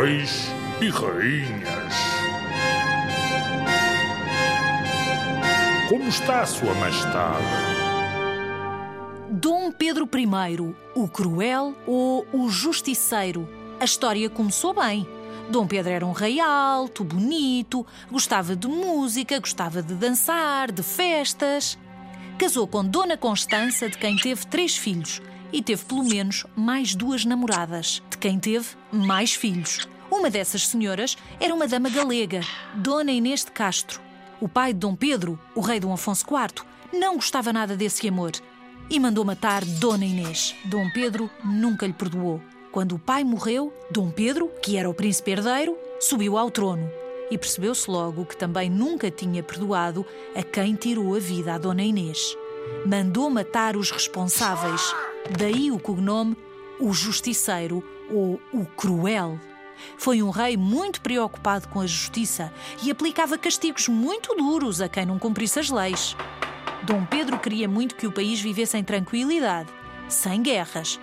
reis e rainhas. Como está Sua Majestade? Dom Pedro I, o cruel ou o justiceiro? A história começou bem. Dom Pedro era um rei alto, bonito, gostava de música, gostava de dançar, de festas. Casou com Dona Constança, de quem teve três filhos, e teve pelo menos mais duas namoradas, de quem teve mais filhos. Uma dessas senhoras era uma dama galega, Dona Inês de Castro. O pai de Dom Pedro, o rei Dom Afonso IV, não gostava nada desse amor e mandou matar Dona Inês. Dom Pedro nunca lhe perdoou. Quando o pai morreu, Dom Pedro, que era o príncipe herdeiro, subiu ao trono e percebeu-se logo que também nunca tinha perdoado a quem tirou a vida à Dona Inês. Mandou matar os responsáveis, daí o cognome o Justiceiro ou o Cruel. Foi um rei muito preocupado com a justiça e aplicava castigos muito duros a quem não cumprisse as leis. Dom Pedro queria muito que o país vivesse em tranquilidade, sem guerras.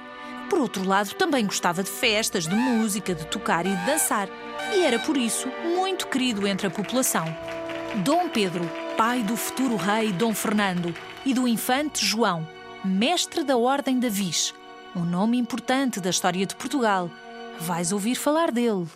Por outro lado, também gostava de festas, de música, de tocar e de dançar. E era por isso muito querido entre a população. Dom Pedro, pai do futuro rei Dom Fernando e do infante João, mestre da Ordem da Viz, um nome importante da história de Portugal. Vais ouvir falar dele.